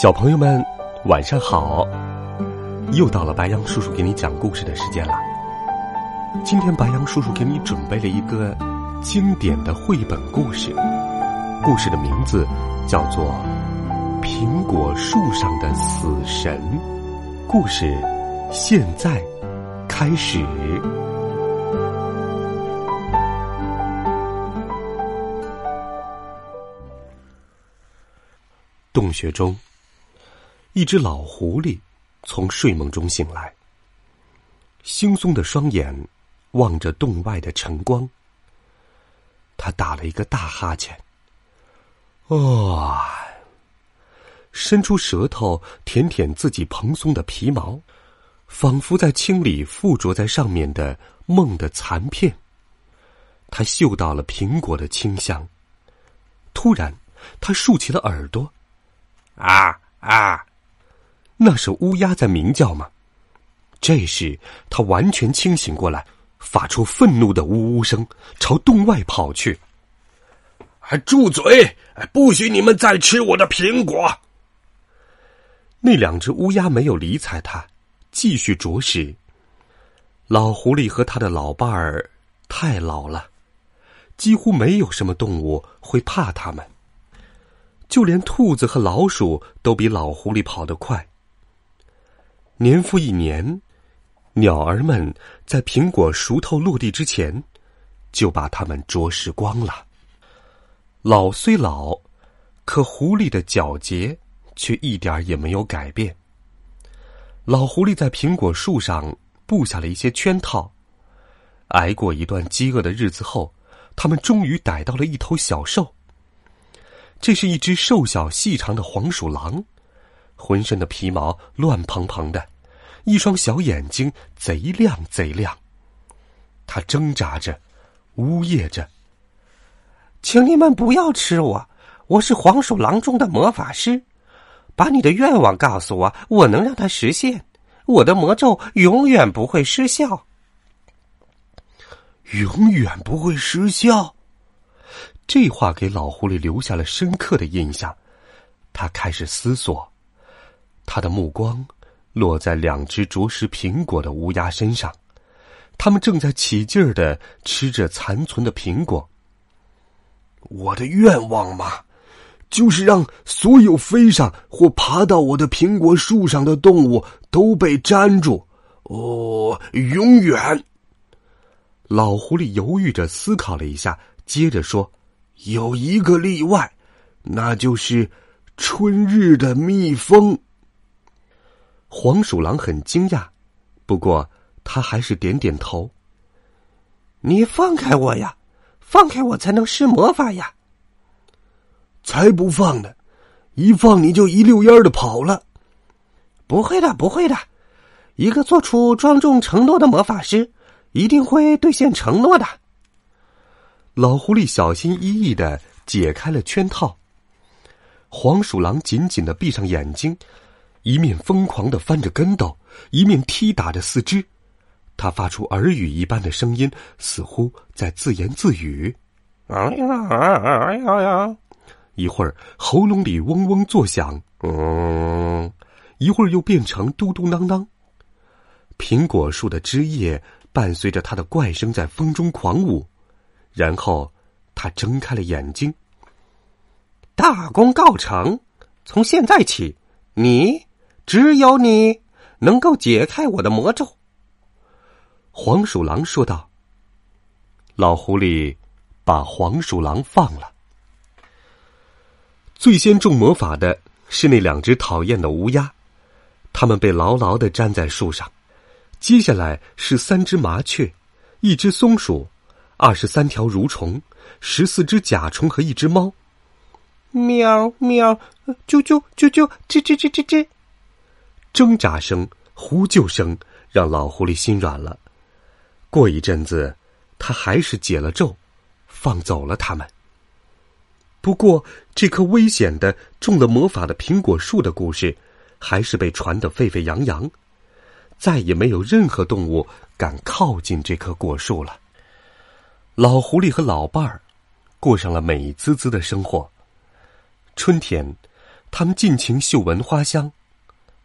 小朋友们，晚上好！又到了白羊叔叔给你讲故事的时间了。今天白羊叔叔给你准备了一个经典的绘本故事，故事的名字叫做《苹果树上的死神》。故事现在开始。洞穴中。一只老狐狸从睡梦中醒来，惺忪的双眼望着洞外的晨光。他打了一个大哈欠，啊，伸出舌头舔舔自己蓬松的皮毛，仿佛在清理附着在上面的梦的残片。他嗅到了苹果的清香，突然，他竖起了耳朵，啊啊！那是乌鸦在鸣叫吗？这时，他完全清醒过来，发出愤怒的呜呜声，朝洞外跑去。还住嘴！不许你们再吃我的苹果！那两只乌鸦没有理睬他，继续啄食。老狐狸和他的老伴儿太老了，几乎没有什么动物会怕他们，就连兔子和老鼠都比老狐狸跑得快。年复一年，鸟儿们在苹果熟透落地之前，就把它们啄食光了。老虽老，可狐狸的皎洁却一点也没有改变。老狐狸在苹果树上布下了一些圈套，挨过一段饥饿的日子后，他们终于逮到了一头小兽。这是一只瘦小细长的黄鼠狼。浑身的皮毛乱蓬蓬的，一双小眼睛贼亮贼亮。他挣扎着，呜咽着：“请你们不要吃我，我是黄鼠狼中的魔法师。把你的愿望告诉我，我能让它实现。我的魔咒永远不会失效。永远不会失效。”这话给老狐狸留下了深刻的印象。他开始思索。他的目光落在两只啄食苹果的乌鸦身上，它们正在起劲儿的吃着残存的苹果。我的愿望嘛，就是让所有飞上或爬到我的苹果树上的动物都被粘住。哦，永远。老狐狸犹豫着思考了一下，接着说：“有一个例外，那就是春日的蜜蜂。”黄鼠狼很惊讶，不过他还是点点头。你放开我呀，放开我才能施魔法呀！才不放呢，一放你就一溜烟的跑了。不会的，不会的，一个做出庄重承诺的魔法师一定会兑现承诺的。老狐狸小心翼翼的解开了圈套，黄鼠狼紧紧的闭上眼睛。一面疯狂的翻着跟斗，一面踢打着四肢，他发出耳语一般的声音，似乎在自言自语：“哎呀，哎呀呀！”一会儿喉咙里嗡嗡作响，嗯，一会儿又变成嘟嘟囔囔。苹果树的枝叶伴随着它的怪声在风中狂舞，然后他睁开了眼睛。大功告成，从现在起，你。只有你能够解开我的魔咒。”黄鼠狼说道。老狐狸把黄鼠狼放了。最先中魔法的是那两只讨厌的乌鸦，它们被牢牢的粘在树上，接下来是三只麻雀，一只松鼠，二十三条蠕虫，十四只甲虫和一只猫。喵喵，啾啾啾啾，吱吱吱吱吱，挣扎声、呼救声让老狐狸心软了。过一阵子，他还是解了咒，放走了他们。不过，这棵危险的、中了魔法的苹果树的故事，还是被传得沸沸扬扬。再也没有任何动物敢靠近这棵果树了。老狐狸和老伴儿过上了美滋滋的生活。春天，他们尽情嗅闻花香；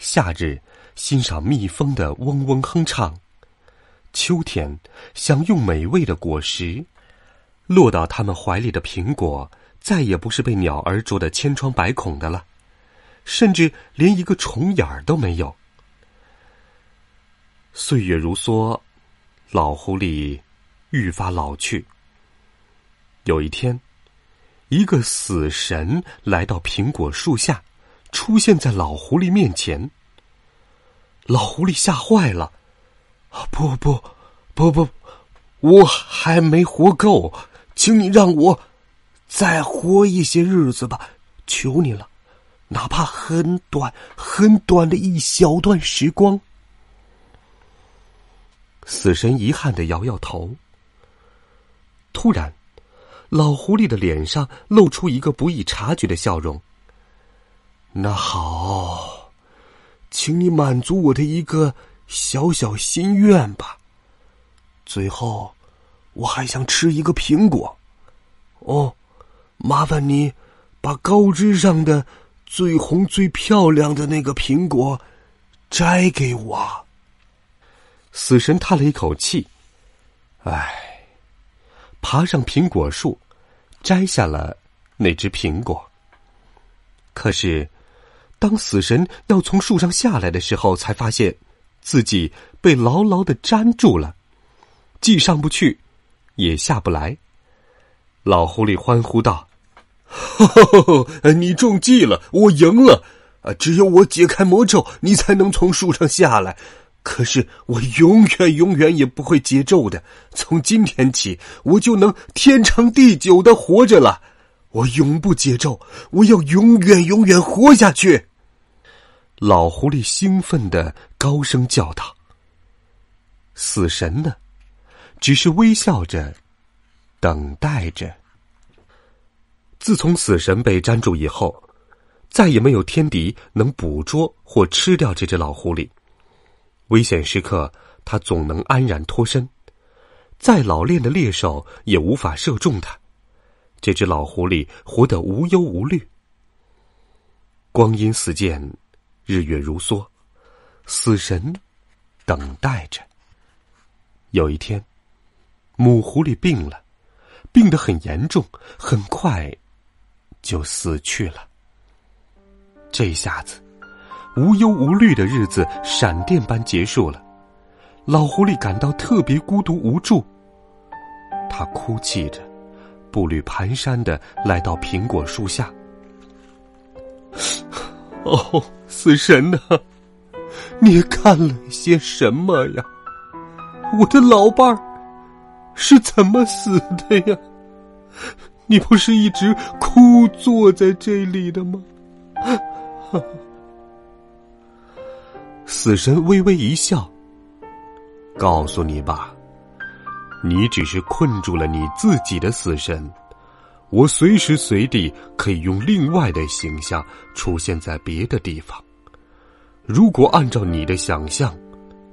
夏日，欣赏蜜蜂的嗡嗡哼唱；秋天，享用美味的果实。落到他们怀里的苹果，再也不是被鸟儿啄得千疮百孔的了，甚至连一个虫眼儿都没有。岁月如梭，老狐狸愈发老去。有一天，一个死神来到苹果树下，出现在老狐狸面前。老狐狸吓坏了：“不不不不，我还没活够，请你让我再活一些日子吧，求你了，哪怕很短很短的一小段时光。”死神遗憾的摇摇头。突然，老狐狸的脸上露出一个不易察觉的笑容。那好，请你满足我的一个小小心愿吧。最后，我还想吃一个苹果。哦，麻烦你把高枝上的最红、最漂亮的那个苹果摘给我。死神叹了一口气，唉，爬上苹果树，摘下了那只苹果。可是，当死神要从树上下来的时候，才发现自己被牢牢的粘住了，既上不去，也下不来。老狐狸欢呼道：“你中计了，我赢了！啊，只有我解开魔咒，你才能从树上下来。”可是我永远永远也不会解咒的。从今天起，我就能天长地久的活着了。我永不解咒，我要永远永远活下去。老狐狸兴奋的高声叫道：“死神呢？只是微笑着，等待着。”自从死神被粘住以后，再也没有天敌能捕捉或吃掉这只老狐狸。危险时刻，他总能安然脱身；再老练的猎手也无法射中它。这只老狐狸活得无忧无虑。光阴似箭，日月如梭，死神等待着。有一天，母狐狸病了，病得很严重，很快就死去了。这下子。无忧无虑的日子闪电般结束了，老狐狸感到特别孤独无助。他哭泣着，步履蹒跚的来到苹果树下。哦，死神呐，你干了些什么呀？我的老伴儿是怎么死的呀？你不是一直哭坐在这里的吗？死神微微一笑，告诉你吧，你只是困住了你自己的死神。我随时随地可以用另外的形象出现在别的地方。如果按照你的想象，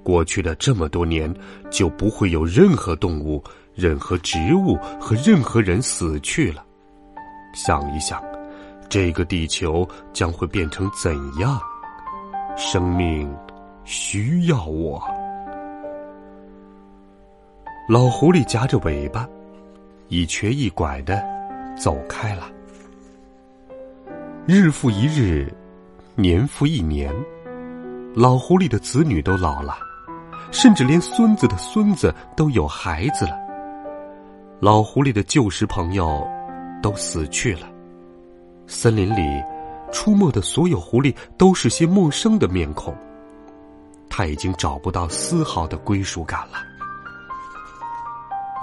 过去的这么多年就不会有任何动物、任何植物和任何人死去了。想一想，这个地球将会变成怎样？生命。需要我。老狐狸夹着尾巴，一瘸一拐的走开了。日复一日，年复一年，老狐狸的子女都老了，甚至连孙子的孙子都有孩子了。老狐狸的旧时朋友都死去了，森林里出没的所有狐狸都是些陌生的面孔。他已经找不到丝毫的归属感了。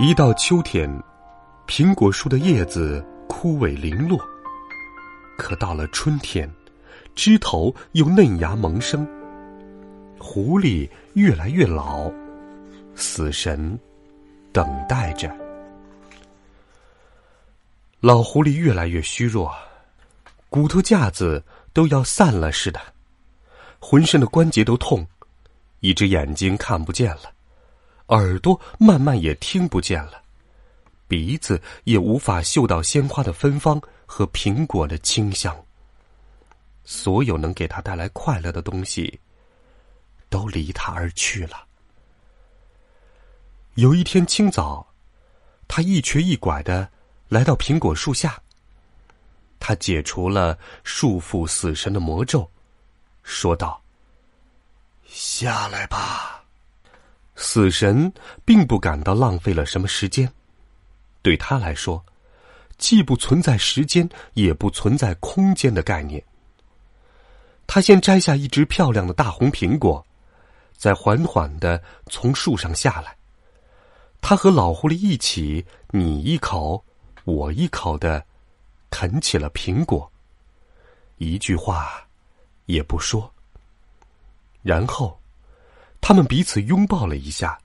一到秋天，苹果树的叶子枯萎零落；可到了春天，枝头又嫩芽萌生。狐狸越来越老，死神等待着。老狐狸越来越虚弱，骨头架子都要散了似的，浑身的关节都痛，一只眼睛看不见了。耳朵慢慢也听不见了，鼻子也无法嗅到鲜花的芬芳和苹果的清香。所有能给他带来快乐的东西，都离他而去了。有一天清早，他一瘸一拐的来到苹果树下。他解除了束缚死神的魔咒，说道：“下来吧。”死神并不感到浪费了什么时间，对他来说，既不存在时间，也不存在空间的概念。他先摘下一只漂亮的大红苹果，再缓缓的从树上下来。他和老狐狸一起，你一口，我一口的啃起了苹果，一句话也不说。然后。他们彼此拥抱了一下，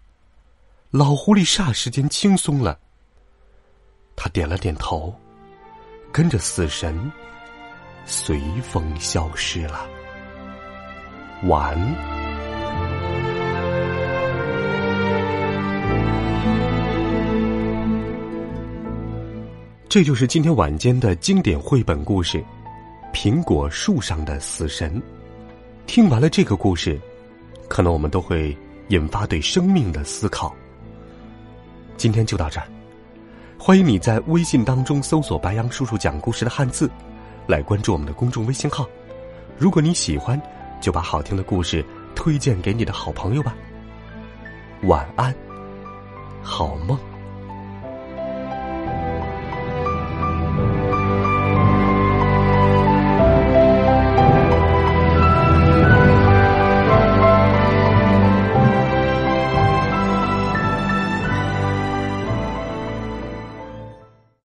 老狐狸霎时间轻松了。他点了点头，跟着死神随风消失了。晚。这就是今天晚间的经典绘本故事《苹果树上的死神》。听完了这个故事。可能我们都会引发对生命的思考。今天就到这儿，欢迎你在微信当中搜索“白杨叔叔讲故事”的汉字，来关注我们的公众微信号。如果你喜欢，就把好听的故事推荐给你的好朋友吧。晚安，好梦。